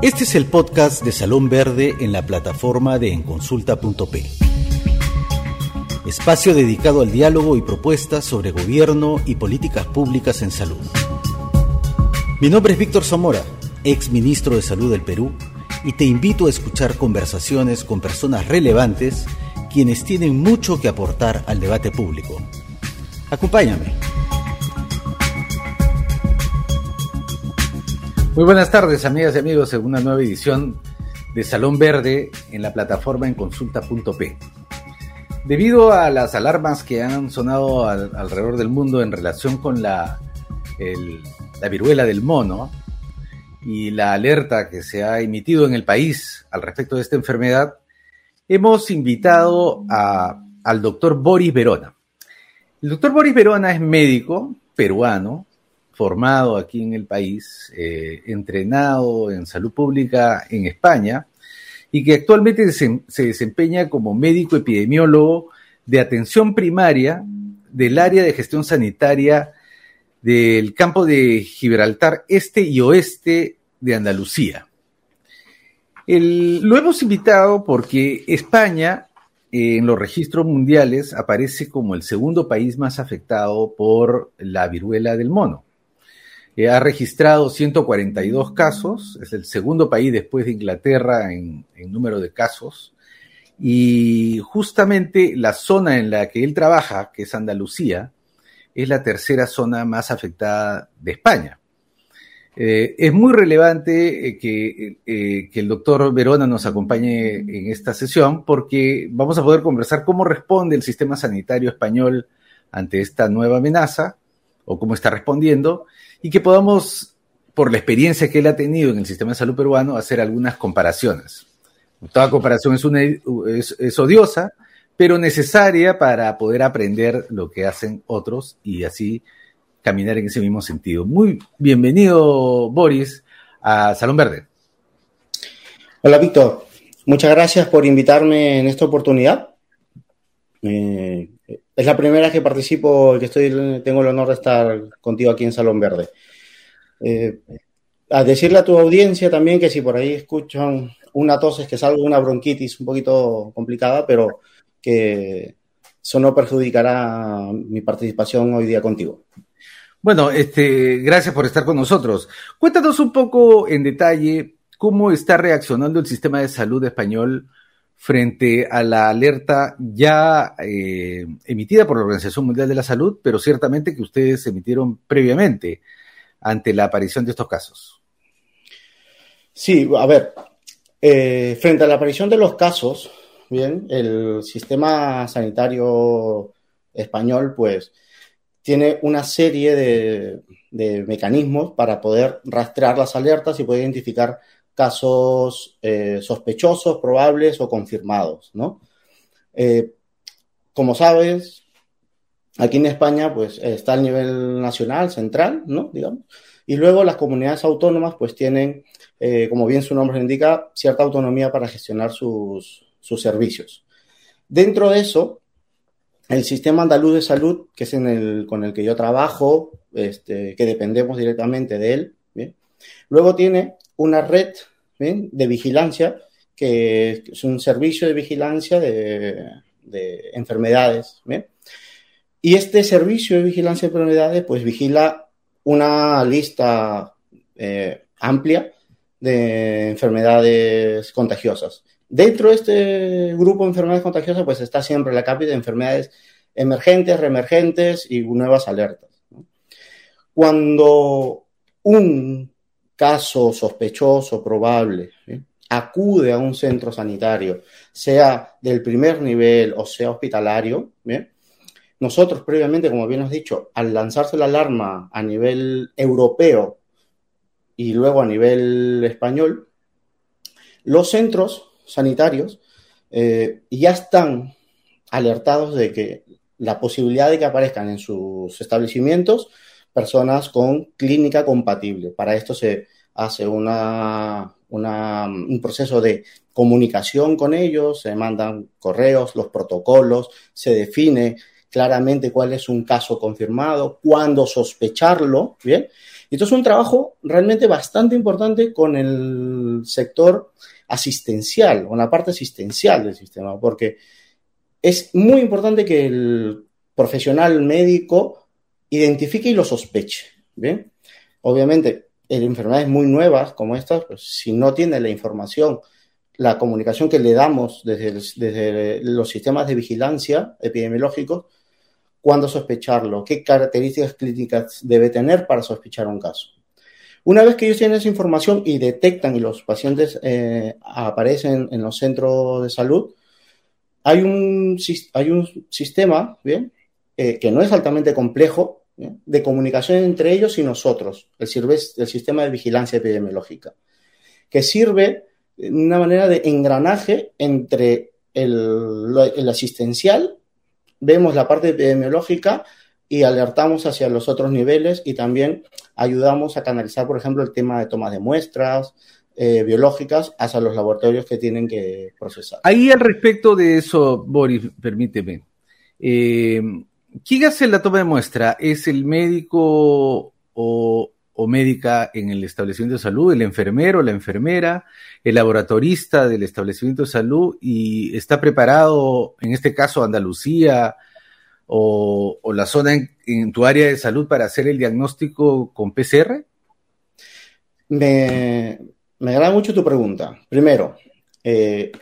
Este es el podcast de Salón Verde en la plataforma de enconsulta.p. Espacio dedicado al diálogo y propuestas sobre gobierno y políticas públicas en salud. Mi nombre es Víctor Zamora, ex ministro de Salud del Perú, y te invito a escuchar conversaciones con personas relevantes quienes tienen mucho que aportar al debate público. Acompáñame. Muy buenas tardes, amigas y amigos, en una nueva edición de Salón Verde en la plataforma en consulta.p. Debido a las alarmas que han sonado alrededor del mundo en relación con la, la viruela del mono y la alerta que se ha emitido en el país al respecto de esta enfermedad, hemos invitado al doctor Boris Verona. El doctor Boris Verona es médico peruano, formado aquí en el país, eh, entrenado en salud pública en España y que actualmente se, desempeña como médico epidemiólogo de atención primaria del área de gestión sanitaria del campo de Gibraltar Este y Oeste de Andalucía. lo hemos invitado porque España en los registros mundiales aparece como el segundo país más afectado por la viruela del mono ha registrado 142 casos, es el segundo país después de Inglaterra en, número de casos, y justamente la zona en la que él trabaja, que es Andalucía, es la tercera zona más afectada de España. Eh, es muy relevante eh, eh, que, el doctor Verona nos acompañe en esta sesión porque vamos a poder conversar cómo responde el sistema sanitario español ante esta nueva amenaza o cómo está respondiendo y que podamos, por la experiencia que él ha tenido en el sistema de salud peruano, hacer algunas comparaciones. Toda comparación es, odiosa, pero necesaria para poder aprender lo que hacen otros y así caminar en ese mismo sentido. Muy bienvenido, Boris, a Salón Verde. Hola, Víctor. Muchas gracias por invitarme en esta oportunidad. Eh, es la primera vez que participo y que estoy, tengo el honor de estar contigo aquí en Salón Verde. Eh, a decirle a tu audiencia también que si por ahí escuchan una tos es que salgo una bronquitis un poquito complicada, pero que eso no perjudicará mi participación hoy día contigo. Bueno, este, gracias por estar con nosotros. Cuéntanos un poco en detalle cómo está reaccionando el sistema de salud español frente a la alerta ya eh, emitida por la Organización Mundial de la Salud, pero ciertamente que ustedes emitieron previamente ante la aparición de estos casos. Sí, a ver, eh, frente a la aparición de los casos, bien, el sistema sanitario español, pues, tiene una serie de, de mecanismos para poder rastrear las alertas y poder identificar casos eh, sospechosos, probables o confirmados, ¿no? Eh, como sabes, aquí en España, pues está el nivel nacional, central, ¿no? Digamos. Y luego las comunidades autónomas, pues tienen, eh, como bien su nombre indica, cierta autonomía para gestionar sus, servicios. Dentro de eso, el sistema andaluz de salud, que es con el que yo trabajo, este, que dependemos directamente de él, luego tiene una red de vigilancia, que es un servicio de vigilancia de, enfermedades. Y este servicio de vigilancia de enfermedades, pues vigila una lista eh, amplia de enfermedades contagiosas. Dentro de este grupo de enfermedades contagiosas, pues está siempre la cápita de enfermedades emergentes, reemergentes y nuevas alertas. Cuando un caso sospechoso, probable, acude a un centro sanitario, sea del primer nivel o sea hospitalario, nosotros previamente, como bien has dicho, al lanzarse la alarma a nivel europeo y luego a nivel español, los centros sanitarios eh, ya están alertados de que la posibilidad de que aparezcan en sus establecimientos personas con clínica compatible. Para esto se hace una, un proceso de comunicación con ellos, se mandan correos, los protocolos, se define claramente cuál es un caso confirmado, cuándo sospecharlo, ¿bien? Y esto es un trabajo realmente bastante importante con el sector asistencial, con la parte asistencial del sistema, porque es muy importante que el profesional médico identifique y lo sospeche, ¿bien? Obviamente, en enfermedades muy nuevas como estas, pues si no tiene la información, la comunicación que le damos desde, desde los sistemas de vigilancia epidemiológicos, cuándo sospecharlo, qué características clínicas debe tener para sospechar un caso. Una vez que ellos tienen esa información y detectan y los pacientes eh, aparecen en los centros de salud, hay un, hay un sistema ¿bien? Eh, que no es altamente complejo de comunicación entre ellos y nosotros, el, el sistema de vigilancia epidemiológica, que sirve de una manera de engranaje entre el, el asistencial vemos la parte epidemiológica y alertamos hacia los otros niveles y también ayudamos a canalizar, por ejemplo, el tema de toma de muestras eh, biológicas hacia los laboratorios que tienen que procesar. Ahí al respecto de eso, Boris, permíteme. Eh, ¿Quién hace la toma de muestra? ¿Es el médico o, o médica en el establecimiento de salud, el enfermero, la enfermera, el laboratorista del establecimiento de salud y está preparado, en este caso Andalucía o, la zona en, tu área de salud para hacer el diagnóstico con PCR? Me, me agrada mucho tu pregunta. Primero, eh,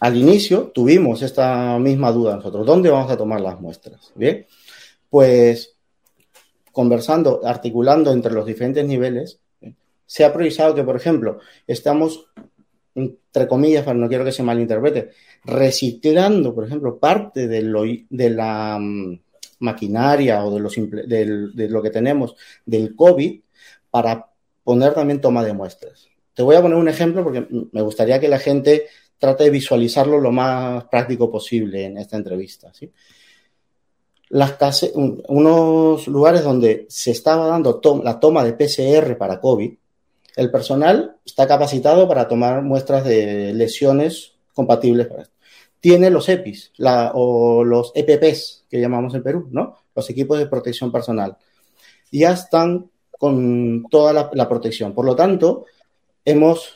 al inicio tuvimos esta misma duda nosotros, ¿dónde vamos a tomar las muestras? Bien, pues conversando, articulando entre los diferentes niveles, se ha priorizado que, por ejemplo, estamos, entre comillas, para no quiero que se malinterprete, reciclando, por ejemplo, parte de, lo, de la mm, maquinaria o de, lo que tenemos del COVID para poner también toma de muestras. Te voy a poner un ejemplo porque me gustaría que la gente trate de visualizarlo lo más práctico posible en esta entrevista. ¿sí? las unos lugares donde se estaba dando la toma de PCR para COVID, el personal está capacitado para tomar muestras de lesiones compatibles para esto. Tiene los EPIs o los EPPs que llamamos en Perú, ¿no? Los equipos de protección personal. Ya están con toda la protección. Por lo tanto, hemos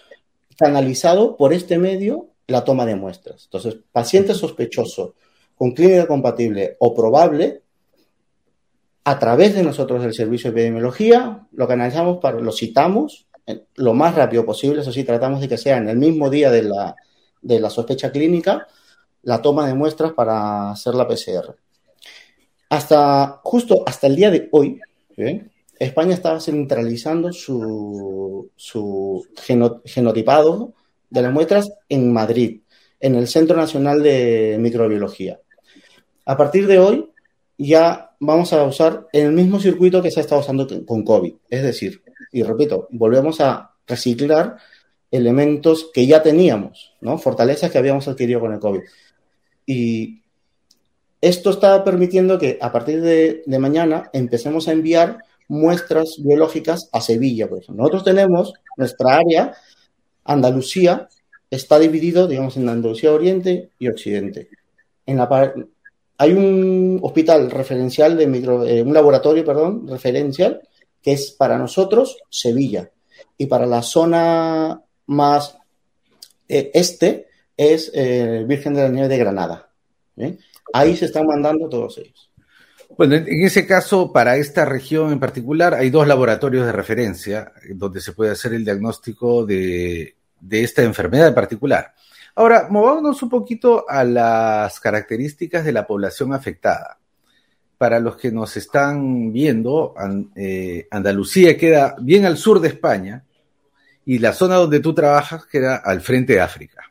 canalizado por este medio la toma de muestras. Entonces, paciente sospechoso con clínica compatible o probable, a través de nosotros del servicio de epidemiología, lo canalizamos, para, lo citamos lo más rápido posible, eso sí, tratamos de que sea en el mismo día de la, de la sospecha clínica, la toma de muestras para hacer la PCR. Hasta, justo hasta el día de hoy, España estaba centralizando su, su genotipado de las muestras en Madrid, en el Centro Nacional de Microbiología. A partir de hoy ya vamos a usar el mismo circuito que se ha estado usando con COVID. Es decir, y repito, volvemos a reciclar elementos que ya teníamos, ¿no? Fortalezas que habíamos adquirido con el COVID. Y esto está permitiendo que a partir de, mañana empecemos a enviar muestras biológicas a Sevilla, por. Nosotros tenemos nuestra área, Andalucía, está dividido, digamos, en Andalucía Oriente y Occidente. En la, hay un hospital referencial de micro, eh, un laboratorio, perdón, referencial, que es para nosotros Sevilla. Y para la zona más eh, este es eh, Virgen de la Nieve de Granada. Ahí se están mandando todos ellos. Bueno, en ese caso, para esta región en particular, hay dos laboratorios de referencia donde se puede hacer el diagnóstico de, de esta enfermedad en particular. Ahora, movámonos un poquito a las características de la población afectada. Para los que nos están viendo, eh, Andalucía queda bien al sur de España y la zona donde tú trabajas queda al frente de África.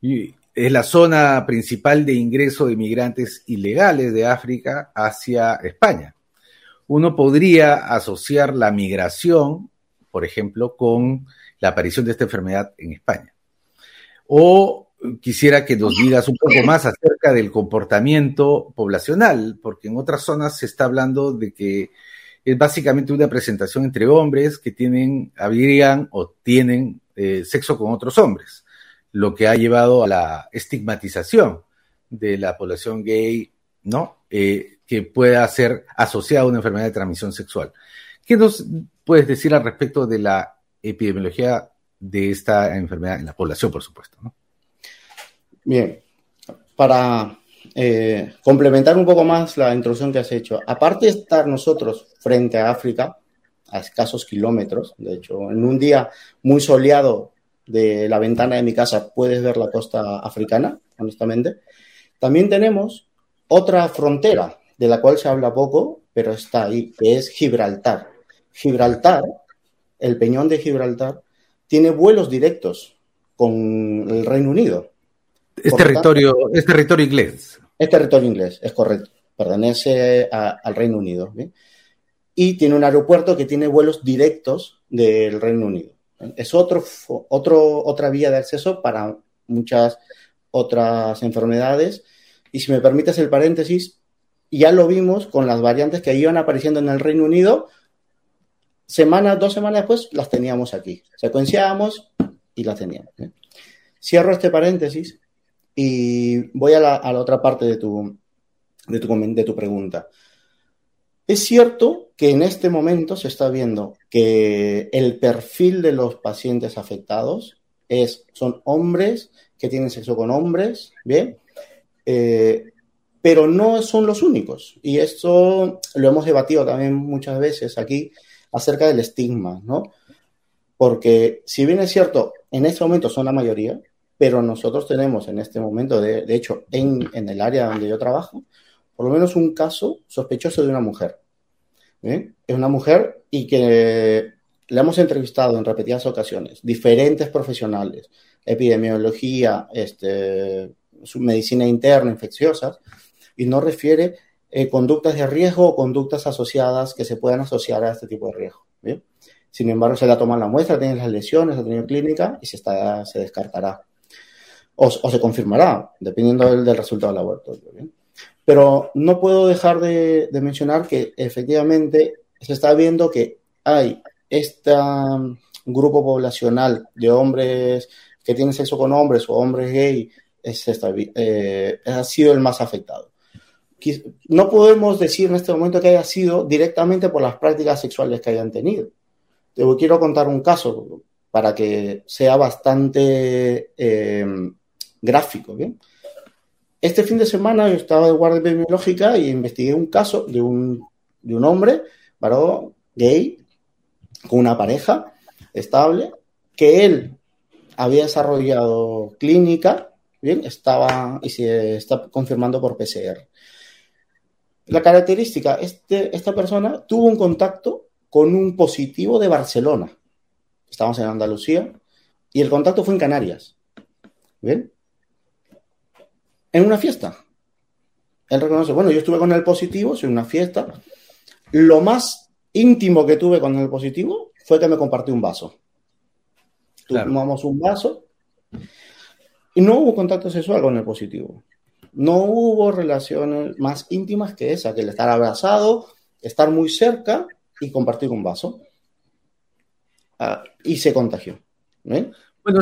Y es la zona principal de ingreso de migrantes ilegales de África hacia España. Uno podría asociar la migración, por ejemplo, con la aparición de esta enfermedad en España. O quisiera que nos digas un poco más acerca del comportamiento poblacional, porque en otras zonas se está hablando de que es básicamente una presentación entre hombres que tienen, habrían o tienen eh, sexo con otros hombres, lo que ha llevado a la estigmatización de la población gay, ¿no? eh, que pueda ser asociado a una enfermedad de transmisión sexual. ¿Qué nos puedes decir al respecto de la epidemiología de esta enfermedad en la población, por supuesto? Bien, para eh, complementar un poco más la introducción que has hecho, aparte de estar nosotros frente a África, a escasos kilómetros, de hecho, en un día muy soleado de la ventana de mi casa puedes ver la costa africana, honestamente. También tenemos otra frontera de la cual se habla poco, pero está ahí, que es Gibraltar. Gibraltar, el peñón de Gibraltar, tiene vuelos directos con el Reino Unido. Es territorio, es territorio inglés. Es territorio inglés, es correcto. Pertenece al Reino Unido. Y tiene un aeropuerto que tiene vuelos directos del Reino Unido. Es otro, otro, otra vía de acceso para muchas otras enfermedades. Y si me permites el paréntesis, ya lo vimos con las variantes que iban apareciendo en el Reino Unido. Semanas, dos semanas después, las teníamos aquí. Secuenciábamos y las teníamos. ¿eh? Cierro este paréntesis y voy a la, otra parte de tu, de, tu, de tu pregunta. Es cierto que en este momento se está viendo que el perfil de los pacientes afectados es, son hombres que tienen sexo con hombres, ¿bien? Eh, pero no son los únicos. Y esto lo hemos debatido también muchas veces aquí acerca del estigma, ¿no? Porque si bien es cierto, en este momento son la mayoría, pero nosotros tenemos en este momento, de, de hecho, en, en el área donde yo trabajo, por lo menos un caso sospechoso de una mujer. ¿eh? Es una mujer y que le hemos entrevistado en repetidas ocasiones, diferentes profesionales, epidemiología, este, medicina interna, infecciosas, y no refiere eh, conductas de riesgo o conductas asociadas que se puedan asociar a este tipo de riesgo. Sin embargo, se le toma la muestra, tiene las lesiones, ha tenido clínica y se, está, se descartará o, se confirmará, dependiendo del, resultado del laboratorio. Pero no puedo dejar de, mencionar que efectivamente se está viendo que hay este grupo poblacional de hombres que tienen sexo con hombres o hombres gay es eh, ha sido el más afectado. No podemos decir en este momento que haya sido directamente por las prácticas sexuales que hayan tenido. Te quiero contar un caso para que sea bastante eh, gráfico. ¿bien? Este fin de semana yo estaba de guardia epidemiológica y investigué un caso de un, de un hombre, varón, gay, con una pareja estable, que él había desarrollado clínica, bien, estaba y se está confirmando por PCR. La característica, este, esta persona tuvo un contacto con un positivo de Barcelona. Estamos en Andalucía y el contacto fue en Canarias. ¿Bien? En una fiesta. Él reconoce, bueno, yo estuve con el positivo, en una fiesta. Lo más íntimo que tuve con el positivo fue que me compartió un vaso. Tomamos un vaso y no hubo contacto sexual con el positivo. No hubo relaciones más íntimas que esa, que el estar abrazado, estar muy cerca y compartir un vaso. Ah, y se contagió. ¿eh? Bueno,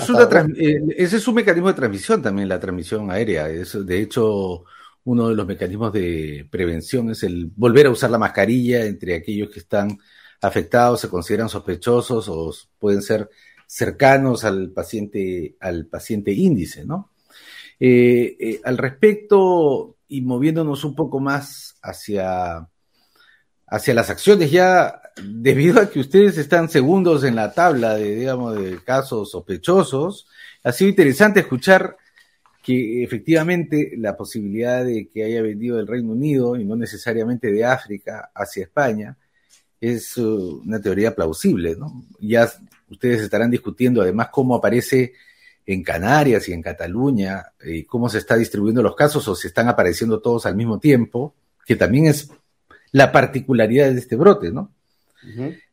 eh, ese es un mecanismo de transmisión también, la transmisión aérea. Es, de hecho, uno de los mecanismos de prevención es el volver a usar la mascarilla entre aquellos que están afectados, se consideran sospechosos o pueden ser cercanos al paciente, al paciente índice, ¿no? Eh, eh, al respecto, y moviéndonos un poco más hacia hacia las acciones ya debido a que ustedes están segundos en la tabla de, digamos, de casos sospechosos, ha sido interesante escuchar que efectivamente la posibilidad de que haya venido del Reino Unido y no necesariamente de África hacia España es uh, una teoría plausible, ¿no? Ya ustedes estarán discutiendo además cómo aparece en Canarias y en Cataluña y cómo se está distribuyendo los casos o si están apareciendo todos al mismo tiempo, que también es la particularidad de este brote, ¿no?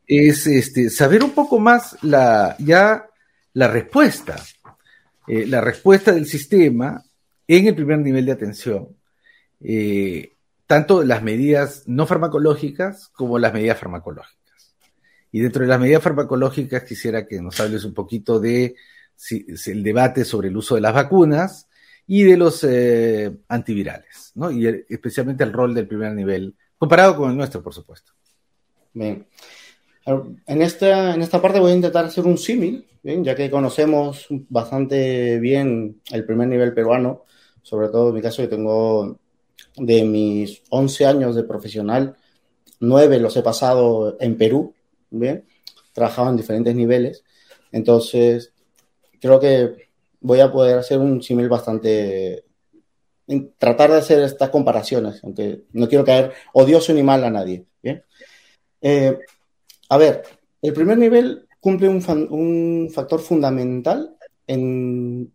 Es este, saber un poco más la, ya la respuesta, eh, la respuesta del sistema en el primer nivel de atención, eh, tanto las medidas no farmacológicas como las medidas farmacológicas. Y dentro de las medidas farmacológicas quisiera que nos hables un poquito de el debate sobre el uso de las vacunas y de los eh, antivirales, ¿no? Y especialmente el rol del primer nivel, comparado con el nuestro, por supuesto. Bien. En esta, en esta parte voy a intentar hacer un símil, ya que conocemos bastante bien el primer nivel peruano, sobre todo en mi caso, que tengo de mis 11 años de profesional, 9 los he pasado en Perú, ¿bien? Trabajado en diferentes niveles, entonces creo que voy a poder hacer un símil bastante tratar de hacer estas comparaciones, aunque no quiero caer odioso ni mal a nadie. ¿bien? Eh, a ver, el primer nivel cumple un, factor fundamental en,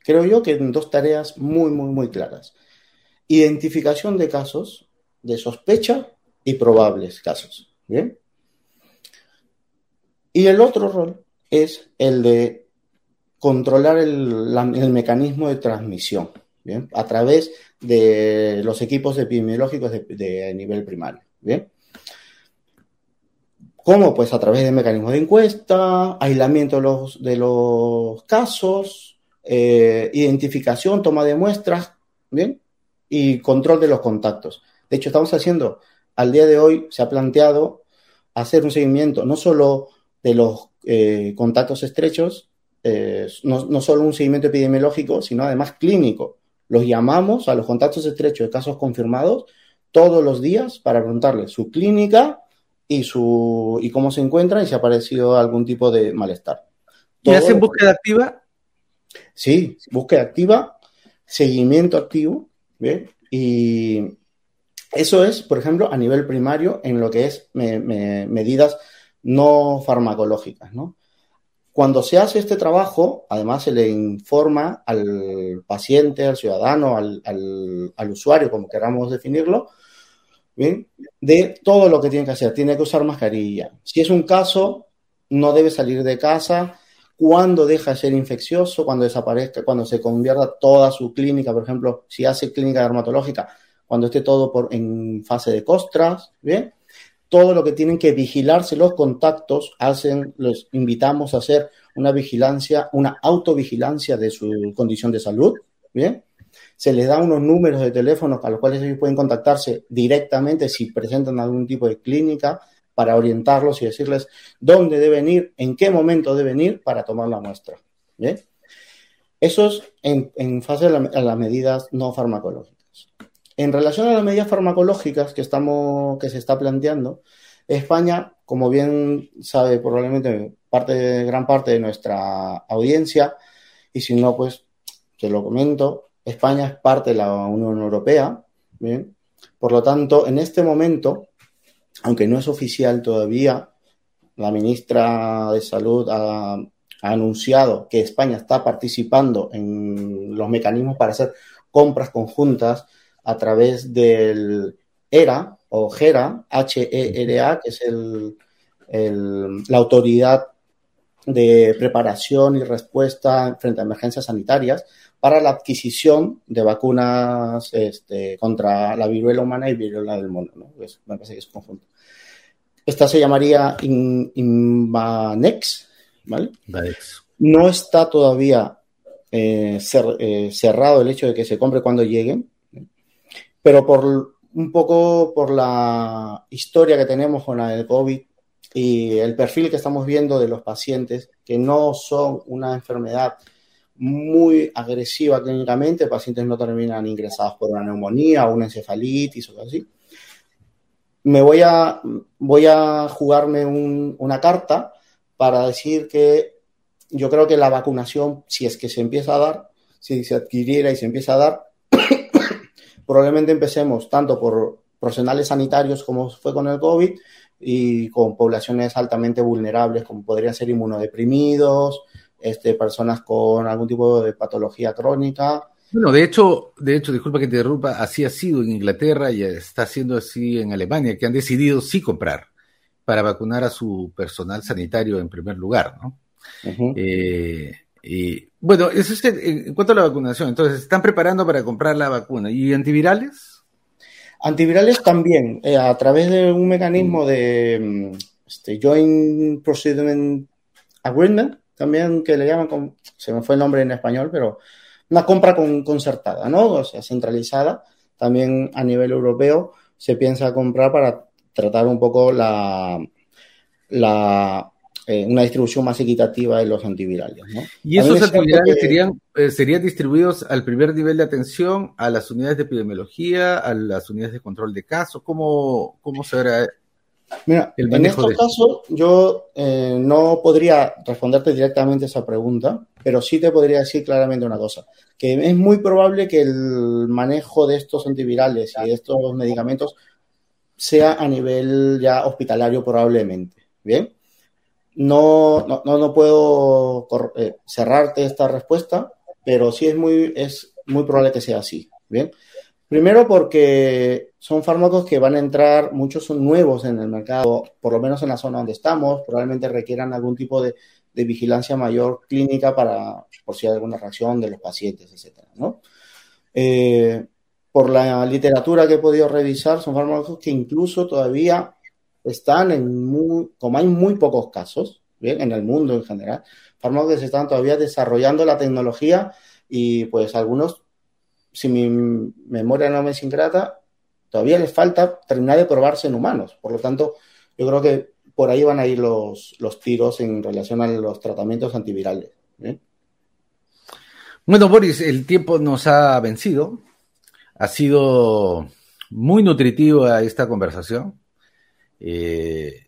creo yo, que en dos tareas muy, muy, muy claras. Identificación de casos de sospecha y probables casos. ¿Bien? Y el otro rol es el de controlar el, mecanismo de transmisión, ¿bien? A través de los equipos epidemiológicos de, nivel primario, ¿bien? ¿Cómo? Pues a través de mecanismos de encuesta, aislamiento de los, de los casos, eh, identificación, toma de muestras, ¿bien? Y control de los contactos. De hecho, estamos haciendo, al día de hoy se ha planteado hacer un seguimiento no solo de los eh, contactos estrechos, eh, no, no solo un seguimiento epidemiológico, sino además clínico. Los llamamos a los contactos estrechos de casos confirmados todos los días para preguntarles su clínica, y, su, y cómo se encuentra y si ha aparecido algún tipo de malestar. ¿Y hacen búsqueda activa? Sí, búsqueda activa, seguimiento activo, ¿bien? Y eso es, por ejemplo, a nivel primario en lo que es medidas no farmacológicas, ¿no? Cuando se hace este trabajo, además se le informa al paciente, al ciudadano, al, usuario, como queramos definirlo, ¿bien? De todo lo que tiene que hacer. Tiene que usar mascarilla. Si es un caso, no debe salir de casa. Cuando deja de ser infeccioso, cuando desaparezca, cuando se convierta toda su clínica, por ejemplo, si hace clínica dermatológica, cuando esté todo por, en fase de costras, ¿bien? Todo lo que tienen que vigilarse los contactos, hacen, los invitamos a hacer una vigilancia, una autovigilancia de su condición de salud, ¿bien? se les da unos números de teléfono a los cuales ellos pueden contactarse directamente si presentan algún tipo de clínica para orientarlos y decirles dónde deben ir, en qué momento deben ir para tomar la muestra. ¿Bien? Eso es en, fase de las medidas no farmacológicas. En relación a las medidas farmacológicas que, estamos, que se está planteando, España, como bien sabe probablemente gran parte de nuestra audiencia, y si no, pues te lo comento, España es parte de la Unión Europea, ¿bien? Por lo tanto, en este momento, aunque no es oficial todavía, la ministra de Salud ha, anunciado que España está participando en los mecanismos para hacer compras conjuntas a través del ERA o GERA, H-E-R-A, que es la autoridad de preparación y respuesta frente a emergencias sanitarias para la adquisición de vacunas este, contra la viruela humana y viruela del mono. ¿no? me parece que es conjunto. Esta se llamaría Invanex, ¿vale? No está todavía eh, eh, cerrado el hecho de que se compre cuando lleguen, pero por un poco por la historia que tenemos con la del COVID y el perfil que estamos viendo de los pacientes que no son una enfermedad muy agresiva clínicamente, pacientes no terminan ingresados por una neumonía o una encefalitis o algo así. Me voy a, voy a jugarme una carta para decir que yo creo que la vacunación, si es que se empieza a dar, si se adquiriera y se empieza a dar, probablemente empecemos tanto por profesionales sanitarios como fue con el COVID y con poblaciones altamente vulnerables como podrían ser inmunodeprimidos, este, personas con algún tipo de patología crónica. Bueno, de hecho, de hecho, disculpa que te interrumpa, así ha sido en Inglaterra y está siendo así en Alemania, que han decidido sí comprar para vacunar a su personal sanitario en primer lugar, ¿no? Eh, y, bueno, eso es en cuanto a la vacunación, entonces, ¿están preparando para comprar la vacuna? ¿Y antivirales? Antivirales también, eh, a través de un mecanismo de mm, este, Joint Procurement Agreement, también que le llaman, se me fue el nombre en español, pero una compra concertada, ¿no? O sea, centralizada. También a nivel europeo se piensa comprar para tratar un poco la, la eh, una distribución más equitativa de los antivirales. ¿no? ¿Y esos antivirales serían, eh, serían distribuidos al primer nivel de atención, a las unidades de epidemiología, a las unidades de control de casos? ¿Cómo, cómo se verá Mira, en estos casos yo eh, no podría responderte directamente esa pregunta, pero sí te podría decir claramente una cosa, que es muy probable que el manejo de estos antivirales y de estos medicamentos sea a nivel ya hospitalario probablemente. Bien, no, no, no puedo eh, cerrarte esta respuesta, pero sí es muy, es muy probable que sea así. Bien, Primero porque son fármacos que van a entrar, muchos son nuevos en el mercado, por lo menos en la zona donde estamos, probablemente requieran algún tipo de, vigilancia mayor clínica para, por si hay alguna reacción de los pacientes, etcétera, ¿no? Eh, por la literatura que he podido revisar, son fármacos que incluso todavía están en muy, como hay muy pocos casos, ¿bien? En el mundo en general, fármacos están todavía desarrollando la tecnología y pues algunos si mi memoria no me es ingrata, todavía les falta terminar de probarse en humanos. Por lo tanto, yo creo que por ahí van a ir los, los tiros en relación a los tratamientos antivirales. Bueno, Boris, el tiempo nos ha vencido. Ha sido muy nutritiva esta conversación. Eh,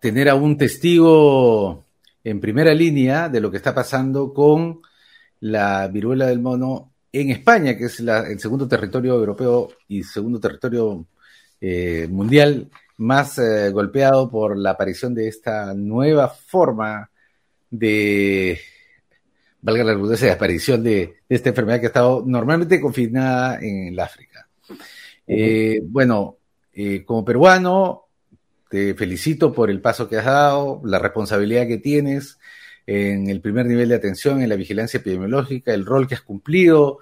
tener a un testigo en primera línea de lo que está pasando con la viruela del mono en España, que es el segundo territorio europeo y segundo territorio eh, mundial más eh, golpeado por la aparición de esta nueva forma de, valga la redundancia, de aparición de, esta enfermedad que ha estado normalmente confinada en el África. Eh, bueno, como peruano, te felicito por el paso que has dado, la responsabilidad que tienes en el primer nivel de atención en la vigilancia epidemiológica, el rol que has cumplido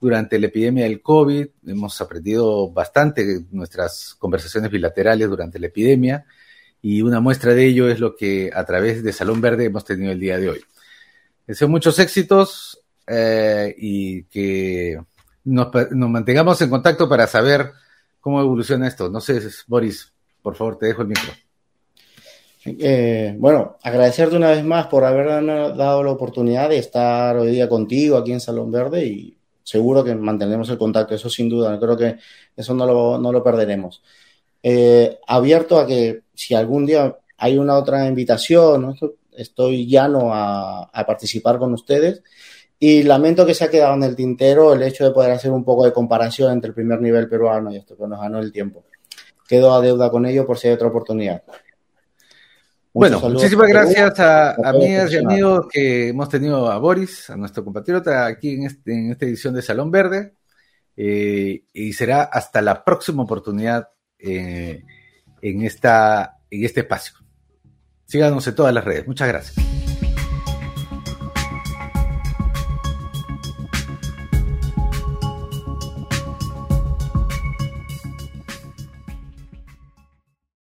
durante la epidemia del COVID. Hemos aprendido bastante nuestras conversaciones bilaterales durante la epidemia y una muestra de ello es lo que a través de Salón Verde hemos tenido el día de hoy. Deseo muchos éxitos eh, y que nos, mantengamos en contacto para saber cómo evoluciona esto. No sé, Boris, por favor, te dejo el micro. Eh, bueno, agradecerte una vez más por habernos dado la oportunidad de estar hoy día contigo aquí en Salón Verde y seguro que mantenemos el contacto, eso sin duda, creo que eso no lo, no lo perderemos. Eh, abierto a que si algún día hay una otra invitación, estoy llano a, a, participar con ustedes y lamento que se ha quedado en el tintero el hecho de poder hacer un poco de comparación entre el primer nivel peruano y esto que nos ganó el tiempo. Quedo a deuda con ello por si hay otra oportunidad bueno, muchísimas gracias a, amigas y amigos que hemos tenido a Boris, a nuestro compatriota, aquí en, este, esta edición de Salón Verde. Eh, y será hasta la próxima oportunidad eh, en, esta, en este espacio. Síganos en todas las redes. Muchas gracias.